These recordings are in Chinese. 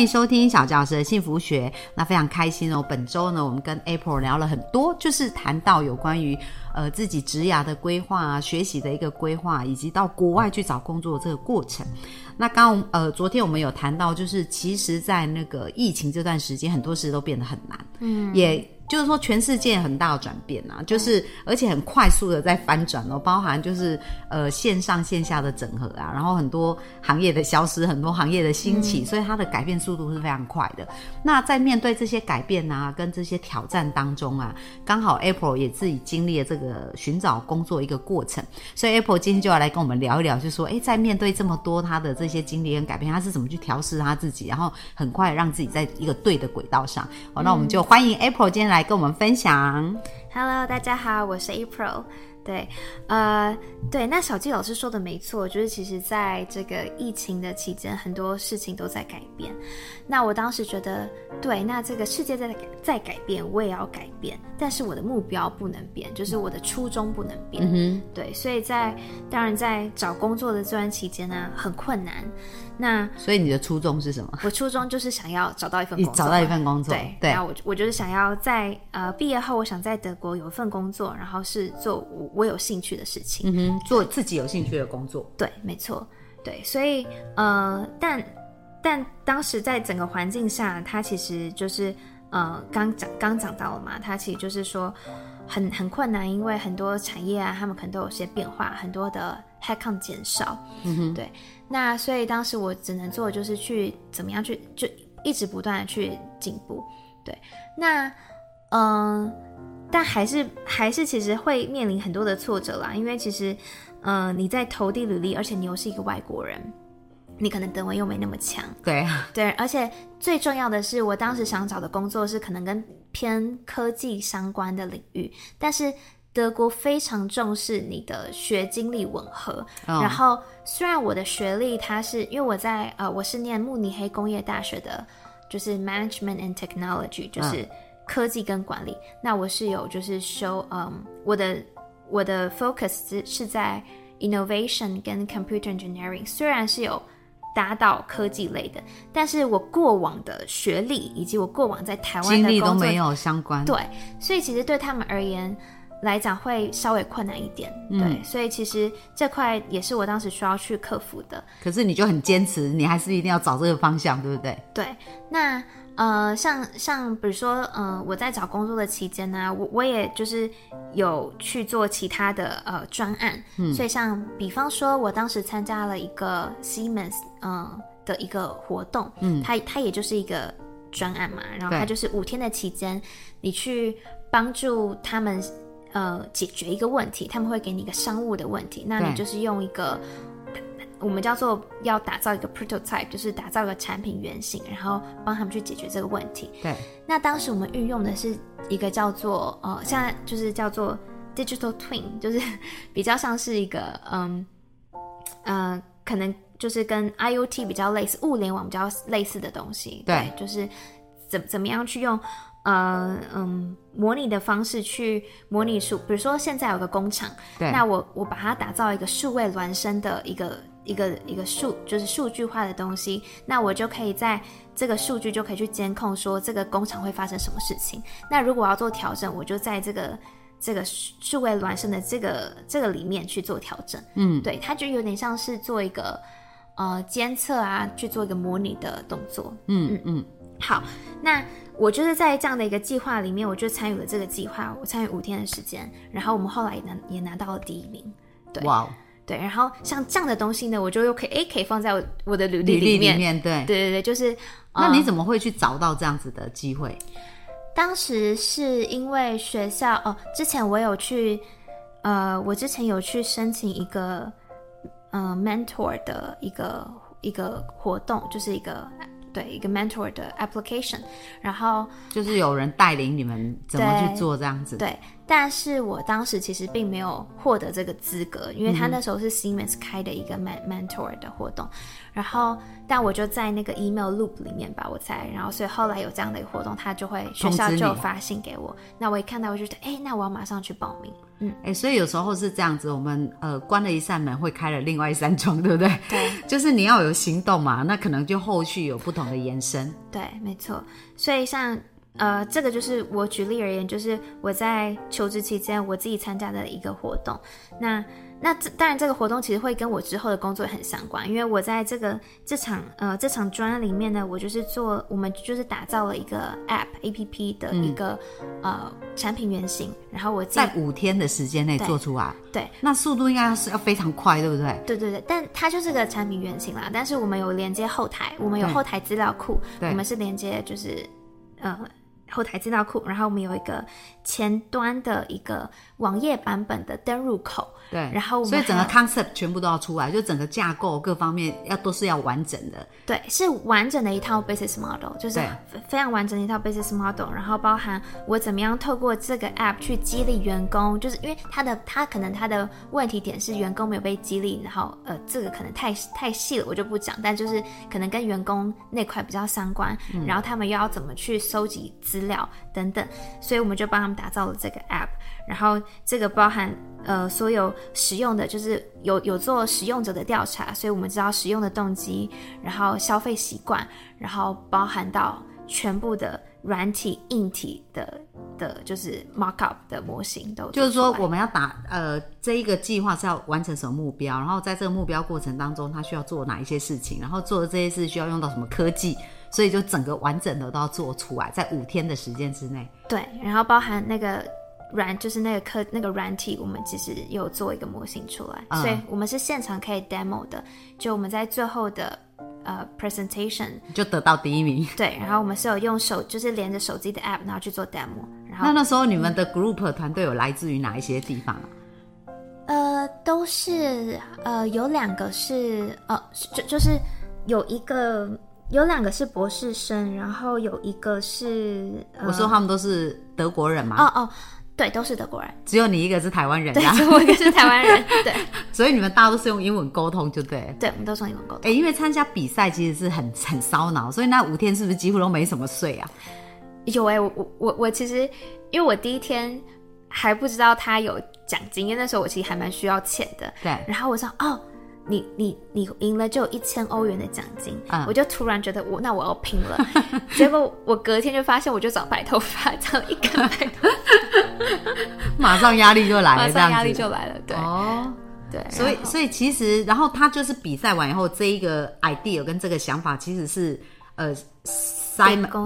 欢迎收听小教师的幸福学。那非常开心哦！本周呢，我们跟 April 聊了很多，就是谈到有关于呃自己职涯的规划、啊学习的一个规划，以及到国外去找工作的这个过程。那刚呃，昨天我们有谈到，就是其实，在那个疫情这段时间，很多事都变得很难，嗯，也。就是说，全世界很大的转变啊，就是而且很快速的在翻转哦，包含就是呃线上线下的整合啊，然后很多行业的消失，很多行业的兴起，所以它的改变速度是非常快的。那在面对这些改变啊，跟这些挑战当中啊，刚好 April 也自己经历了这个寻找工作一个过程，所以 April 今天就要来跟我们聊一聊，就说哎，在面对这么多他的这些经历跟改变，他是怎么去调试他自己，然后很快让自己在一个对的轨道上。好，那我们就欢迎 April 今天来。来跟我们分享。Hello，大家好，我是 April。对，呃，对，那小季老师说的没错，就是其实在这个疫情的期间，很多事情都在改变。那我当时觉得，对，那这个世界在在改变，我也要改变，但是我的目标不能变，就是我的初衷不能变。嗯对，所以在当然在找工作的这段期间呢，很困难。那所以你的初衷是什么？我初衷就是想要找到一份工作，找到一份工作。对，对啊，我我就是想要在呃毕业后，我想在德国有一份工作，然后是做我我有兴趣的事情，嗯哼，做自己有兴趣的工作。对，没错，对，所以呃，但但当时在整个环境下，它其实就是呃刚讲刚讲到了嘛，它其实就是说很很困难，因为很多产业啊，他们可能都有些变化，很多的 headcount 减少，嗯哼，对。那所以当时我只能做就是去怎么样去就一直不断的去进步，对。那嗯，但还是还是其实会面临很多的挫折啦，因为其实嗯你在投递履历，而且你又是一个外国人，你可能德文又没那么强，对啊对。而且最重要的是，我当时想找的工作是可能跟偏科技相关的领域，但是。德国非常重视你的学经历吻合，然后虽然我的学历它是因为我在呃我是念慕尼黑工业大学的，就是 Management and Technology，就是科技跟管理。那我是有就是修嗯我的我的 focus 是是在 innovation 跟 computer engineering，虽然是有达到科技类的，但是我过往的学历以及我过往在台湾的经历都没有相关。对，所以其实对他们而言。来讲会稍微困难一点，对，所以其实这块也是我当时需要去克服的。可是你就很坚持，你还是一定要找这个方向，对不对？对，那呃，像像比如说，呃，我在找工作的期间呢，我我也就是有去做其他的呃专案，嗯，所以像比方说，我当时参加了一个 Siemens 嗯的一个活动，嗯，它它也就是一个专案嘛，然后它就是五天的期间，你去帮助他们。呃，解决一个问题，他们会给你一个商务的问题，那你就是用一个我们叫做要打造一个 prototype，就是打造一个产品原型，然后帮他们去解决这个问题。对。那当时我们运用的是一个叫做呃，现在就是叫做 digital twin，就是比较像是一个嗯呃，可能就是跟 IOT 比较类似，物联网比较类似的东西。对。就是怎怎么样去用。呃嗯，模拟的方式去模拟数，比如说现在有个工厂，那我我把它打造一个数位孪生的一个一个一个数，就是数据化的东西，那我就可以在这个数据就可以去监控说这个工厂会发生什么事情。那如果我要做调整，我就在这个这个数位孪生的这个这个里面去做调整。嗯，对，它就有点像是做一个呃监测啊，去做一个模拟的动作。嗯嗯嗯，好，那。我就是在这样的一个计划里面，我就参与了这个计划。我参与五天的时间，然后我们后来也拿也拿到了第一名。对，哇，对。然后像这样的东西呢，我就又可以诶，可以放在我我的履历里面。对，对对对，就是。那你怎么会去找到这样子的机会？当时是因为学校哦，之前我有去，呃，我之前有去申请一个呃 mentor 的一个一个活动，就是一个。对一个 mentor 的 application，然后就是有人带领你们怎么去做这样子。对，但是我当时其实并没有获得这个资格，因为他那时候是 Siemens 开的一个 mentor 的活动，然后但我就在那个 email loop 里面吧，我猜，然后所以后来有这样的一个活动，他就会学校就发信给我，那我一看到我就觉得，哎，那我要马上去报名，嗯，哎，所以有时候是这样子，我们呃关了一扇门，会开了另外一扇窗，对不对？对，就是你要有行动嘛，那可能就后续有不同的延伸，对，没错，所以像。呃，这个就是我举例而言，就是我在求职期间我自己参加的一个活动。那那这当然这个活动其实会跟我之后的工作很相关，因为我在这个这场呃这场专案里面呢，我就是做我们就是打造了一个 App A P P 的一个呃产品原型，然后我在五天的时间内做出来。对，那速度应该是要非常快，对不对？对对对，但它就是个产品原型啦。但是我们有连接后台，我们有后台资料库，我们是连接就是呃。后台资料库，然后我们有一个前端的一个网页版本的登录口，对，然后所以整个 concept 全部都要出来，就整个架构各方面要都是要完整的，对，是完整的一套 business model，就是非常完整的一套 business model，然后包含我怎么样透过这个 app 去激励员工，就是因为他的他可能他的问题点是员工没有被激励，然后呃这个可能太太细了，我就不讲，但就是可能跟员工那块比较相关，然后他们又要怎么去收集资。资料等等，所以我们就帮他们打造了这个 app，然后这个包含呃所有使用的，就是有有做使用者的调查，所以我们知道使用的动机，然后消费习惯，然后包含到全部的软体、硬体的的，就是 markup 的模型都。就是说，我们要打呃这一个计划是要完成什么目标，然后在这个目标过程当中，它需要做哪一些事情，然后做的这些事需要用到什么科技。所以就整个完整的都要做出来，在五天的时间之内。对，然后包含那个软，就是那个课那个软体，我们其实有做一个模型出来，所以我们是现场可以 demo 的。就我们在最后的呃 presentation 就得到第一名。对，然后我们是有用手，就是连着手机的 app，然后去做 demo。然后那那时候你们的 group 团队有来自于哪一些地方啊？呃，都是呃有两个是呃就就是有一个。有两个是博士生，然后有一个是我说他们都是德国人嘛？哦哦，对，都是德国人。只有你一个是台湾人，对，只有我一个是台湾人。对，所以你们大家都是用英文沟通，就对。对，我们都是用英文沟通。哎，因为参加比赛其实是很很烧脑，所以那五天是不是几乎都没什么睡啊？有哎，我我我我其实因为我第一天还不知道他有奖金，因为那时候我其实还蛮需要钱的。对，然后我说哦。你你你赢了就有一千欧元的奖金，我就突然觉得我那我要拼了，结果我隔天就发现我就长白头发，长一根白头发，马上压力就来了，马上压力就来了，对。哦，对，所以所以其实然后他就是比赛完以后这一个 idea 跟这个想法其实是呃。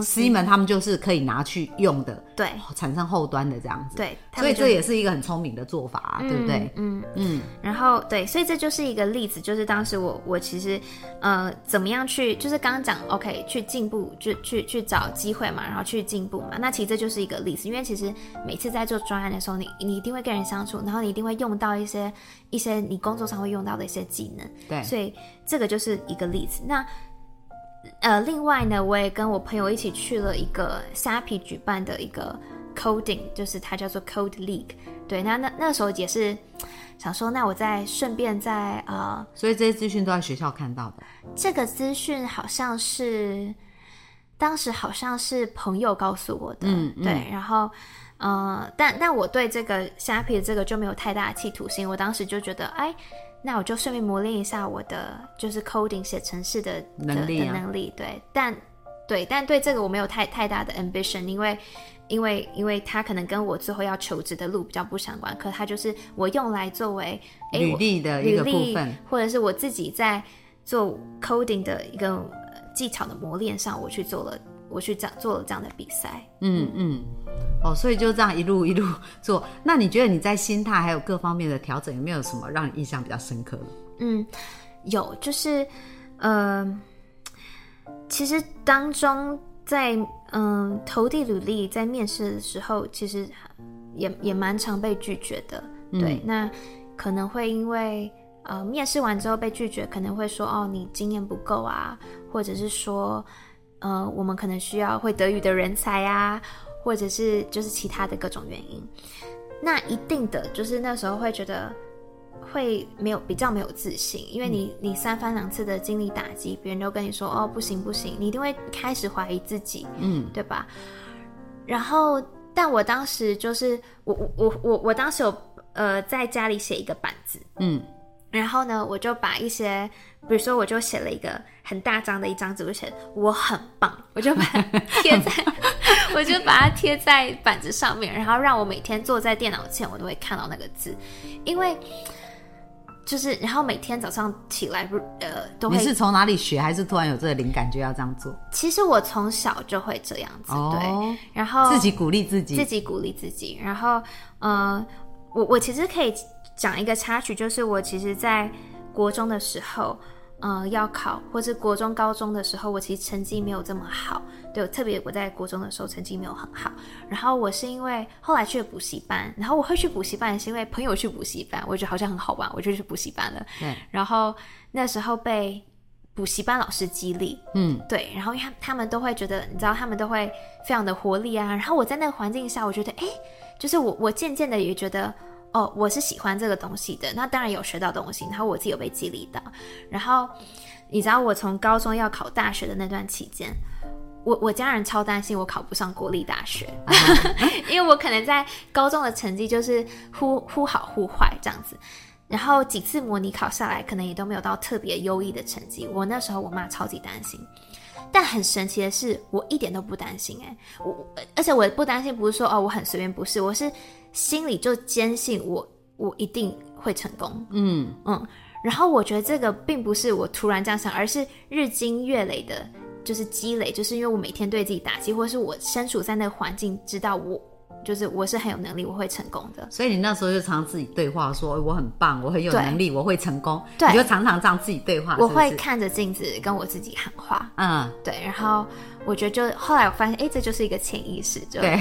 西门，他们就是可以拿去用的，对，产生后端的这样子，对，所以这也是一个很聪明的做法，对不对？嗯嗯。然后对，所以这就是一个例子，就是当时我我其实呃怎么样去，就是刚刚讲 OK 去进步，就去去找机会嘛，然后去进步嘛。那其实这就是一个例子，因为其实每次在做专案的时候，你你一定会跟人相处，然后你一定会用到一些一些你工作上会用到的一些技能，对，所以这个就是一个例子。那呃，另外呢，我也跟我朋友一起去了一个虾皮举办的一个 coding，就是它叫做 Code League。对，那那那时候也是想说，那我再顺便在呃，所以这些资讯都在学校看到的。这个资讯好像是当时好像是朋友告诉我的，嗯，对，然后呃，但但我对这个虾皮的这个就没有太大的企图心，我当时就觉得，哎。那我就顺便磨练一下我的就是 coding 写程式的能力，能力对，但对，但对这个我没有太太大的 ambition，因为因为因为它可能跟我最后要求职的路比较不相关，可它就是我用来作为履历的一个部分，或者是我自己在做 coding 的一个技巧的磨练上，我去做了，我去这样做了这样的比赛，嗯嗯。哦，所以就这样一路一路做。那你觉得你在心态还有各方面的调整，有没有什么让你印象比较深刻的？嗯，有，就是，呃，其实当中在嗯投递履历在面试的时候，其实也也蛮常被拒绝的。对，那可能会因为呃面试完之后被拒绝，可能会说哦你经验不够啊，或者是说呃我们可能需要会德语的人才啊。或者是就是其他的各种原因，那一定的就是那时候会觉得会没有比较没有自信，因为你你三番两次的经历打击，别人都跟你说哦不行不行，你一定会开始怀疑自己，嗯，对吧？然后，但我当时就是我我我我我当时有呃在家里写一个板子，嗯，然后呢，我就把一些，比如说我就写了一个很大张的一张纸，我写我很棒，我就把它贴在，我就把它贴在板子上面，然后让我每天坐在电脑前，我都会看到那个字，因为。就是，然后每天早上起来，呃，都会。你是从哪里学，还是突然有这个灵感就要这样做？其实我从小就会这样子，对。然后自己鼓励自己，自己鼓励自己。然后，呃，我我其实可以讲一个插曲，就是我其实，在国中的时候。嗯，要考或是国中、高中的时候，我其实成绩没有这么好。对，特别我在国中的时候成绩没有很好。然后我是因为后来去了补习班，然后我会去补习班，是因为朋友去补习班，我觉得好像很好玩，我就去补习班了。对。然后那时候被补习班老师激励，嗯，对。然后因为他们都会觉得，你知道，他们都会非常的活力啊。然后我在那个环境下，我觉得，哎，就是我，我渐渐的也觉得。哦，我是喜欢这个东西的，那当然有学到东西，然后我自己有被激励到。然后你知道，我从高中要考大学的那段期间，我我家人超担心我考不上国立大学，因为我可能在高中的成绩就是忽忽好忽坏这样子。然后几次模拟考下来，可能也都没有到特别优异的成绩。我那时候我妈超级担心，但很神奇的是，我一点都不担心哎，我而且我不担心不是说哦我很随便，不是，我是。心里就坚信我我一定会成功，嗯。嗯，然后我觉得这个并不是我突然这样想，而是日积月累的，就是积累，就是因为我每天对自己打击，或者是我身处在那个环境，知道我就是我是很有能力，我会成功的。所以你那时候就常自己对话，说我很棒，我很有能力，我会成功。对，你就常常这样自己对话。我会看着镜子跟我自己喊话，嗯，对，然后。我觉得就后来我发现，哎，这就是一个潜意识，就对，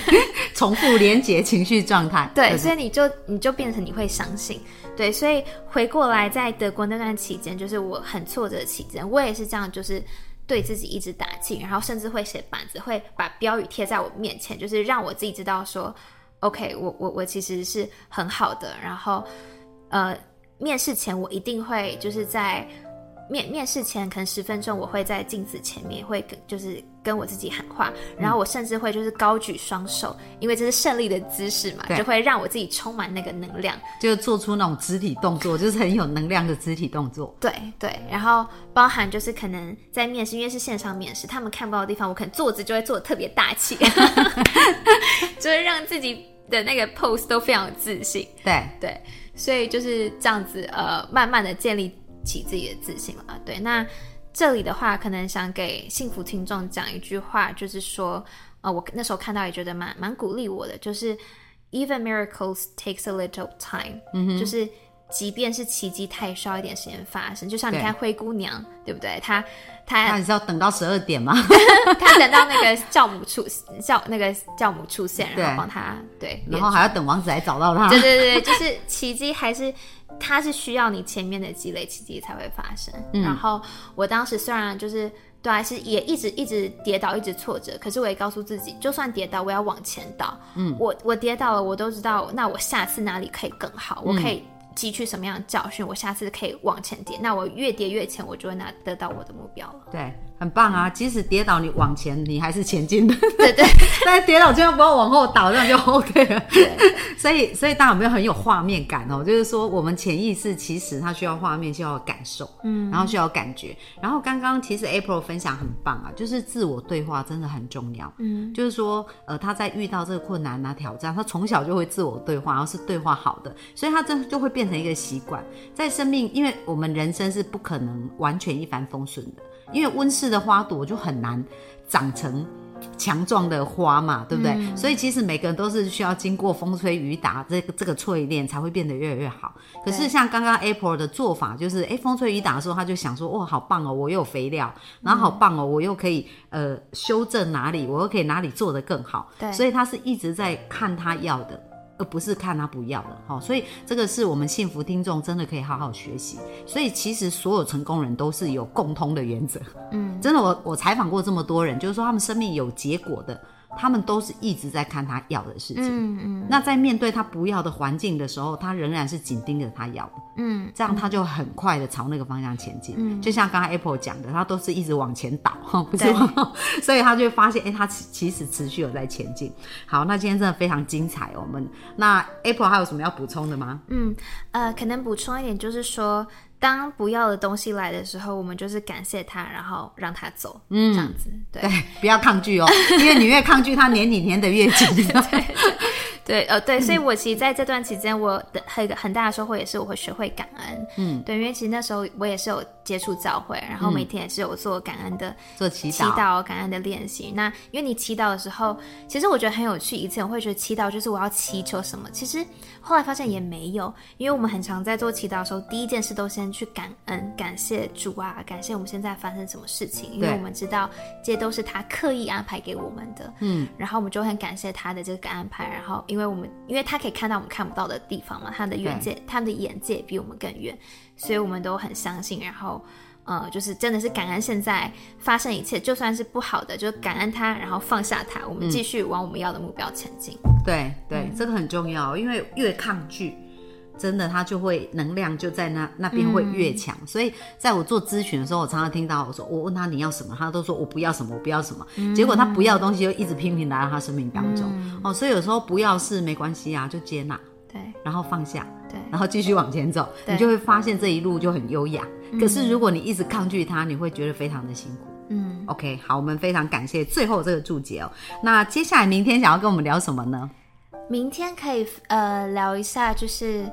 重复连接情绪状态。对，所以你就你就变成你会相信，对，所以回过来在德国那段期间，就是我很挫折期间，我也是这样，就是对自己一直打气，然后甚至会写板子，会把标语贴在我面前，就是让我自己知道说，OK，我我我其实是很好的。然后，呃，面试前我一定会就是在。面面试前可能十分钟，我会在镜子前面会跟就是跟我自己喊话，然后我甚至会就是高举双手，因为这是胜利的姿势嘛，就会让我自己充满那个能量，就做出那种肢体动作，就是很有能量的肢体动作。对对，然后包含就是可能在面试，因为是线上面试，他们看不到的地方，我可能坐姿就会坐的特别大气 就是让自己的那个 pose 都非常有自信。对对，所以就是这样子，呃，慢慢的建立。起自己的自信了，对。那这里的话，可能想给幸福听众讲一句话，就是说，呃，我那时候看到也觉得蛮蛮鼓励我的，就是 Even miracles takes a little time，嗯就是。即便是奇迹，它也需要一点时间发生。就像你看灰姑娘，对不对？她她那你是要等到十二点吗？她等到那个教母出教那个教母出现，然后帮她对，然后还要等王子来找到她。对对对，就是奇迹还是它是需要你前面的积累，奇迹才会发生。然后我当时虽然就是对，还是也一直一直跌倒，一直挫折，可是我也告诉自己，就算跌倒，我要往前倒。嗯，我我跌倒了，我都知道，那我下次哪里可以更好？我可以。汲取什么样的教训，我下次可以往前跌。那我越跌越前，我就会拿得到我的目标了。对。很棒啊！即使跌倒，你往前，你还是前进的。对 对，但是跌倒千万不要往后倒，这样就 OK 了。所以，所以大家有没有很有画面感哦？就是说，我们潜意识其实它需要画面，需要感受，嗯，然后需要感觉。然后刚刚其实 April 分享很棒啊，就是自我对话真的很重要。嗯，就是说，呃，他在遇到这个困难啊、挑战，他从小就会自我对话，然后是对话好的，所以他真就会变成一个习惯。在生命，因为我们人生是不可能完全一帆风顺的。因为温室的花朵就很难长成强壮的花嘛，对不对？所以其实每个人都是需要经过风吹雨打这个这个淬炼，才会变得越来越好。可是像刚刚 April 的做法，就是哎，风吹雨打的时候，他就想说，哇，好棒哦，我又有肥料，然后好棒哦，我又可以呃修正哪里，我又可以哪里做得更好。对，所以他是一直在看他要的。而不是看他不要的，哈，所以这个是我们幸福听众真的可以好好学习。所以其实所有成功人都是有共通的原则，嗯，真的，我我采访过这么多人，就是说他们生命有结果的，他们都是一直在看他要的事情。嗯嗯，那在面对他不要的环境的时候，他仍然是紧盯着他要的。嗯，这样他就很快的朝那个方向前进。嗯就像刚才 Apple 讲的，他都是一直往前倒，不是吗？所以他就会发现，哎、他其其实持续有在前进。好，那今天真的非常精彩哦。我们那 Apple 还有什么要补充的吗？嗯，呃，可能补充一点，就是说，当不要的东西来的时候，我们就是感谢他，然后让他走，嗯，这样子，对。对，不要抗拒哦，因为你越抗拒，他黏你黏的越紧。对，呃，对，所以我其实在这段期间，我的很很大的收获也是我会学会感恩，嗯，对，因为其实那时候我也是有接触教会，然后每天也是有做感恩的做祈祷祈祷、感恩的练习。那因为你祈祷的时候，其实我觉得很有趣。以前我会觉得祈祷就是我要祈求什么，其实后来发现也没有，因为我们很常在做祈祷的时候，第一件事都先去感恩、感谢主啊，感谢我们现在发生什么事情，因为我们知道这些都是他刻意安排给我们的，嗯，然后我们就很感谢他的这个安排，然后因为我们因为他可以看到我们看不到的地方嘛，他的远界、他的眼界比我们更远，所以我们都很相信，然后。呃，就是真的是感恩现在发生一切，就算是不好的，就感恩他，然后放下他，我们继续往我们要的目标前进。对对，这个很重要，因为越抗拒，真的他就会能量就在那那边会越强。所以在我做咨询的时候，我常常听到我说我问他你要什么，他都说我不要什么，我不要什么。结果他不要的东西就一直频频来到他生命当中。哦，所以有时候不要是没关系啊，就接纳，对，然后放下，对，然后继续往前走，你就会发现这一路就很优雅。可是如果你一直抗拒它，你会觉得非常的辛苦。嗯，OK，好，我们非常感谢最后这个注解哦。那接下来明天想要跟我们聊什么呢？明天可以呃聊一下，就是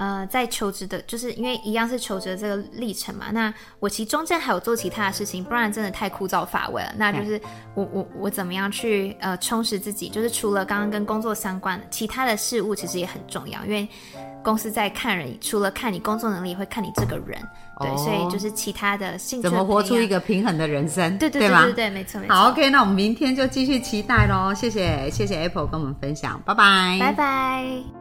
呃在求职的，就是因为一样是求职的这个历程嘛。那我其实中间还有做其他的事情，不然真的太枯燥乏味了。那就是我我我怎么样去呃充实自己，就是除了刚刚跟工作相关的，其他的事物其实也很重要，因为。公司在看人，除了看你工作能力，也会看你这个人。对，所以就是其他的兴趣。怎么活出一个平衡的人生？对对对对对，没错没错。好，OK，那我们明天就继续期待喽。谢谢谢谢 Apple 跟我们分享，拜拜，拜拜。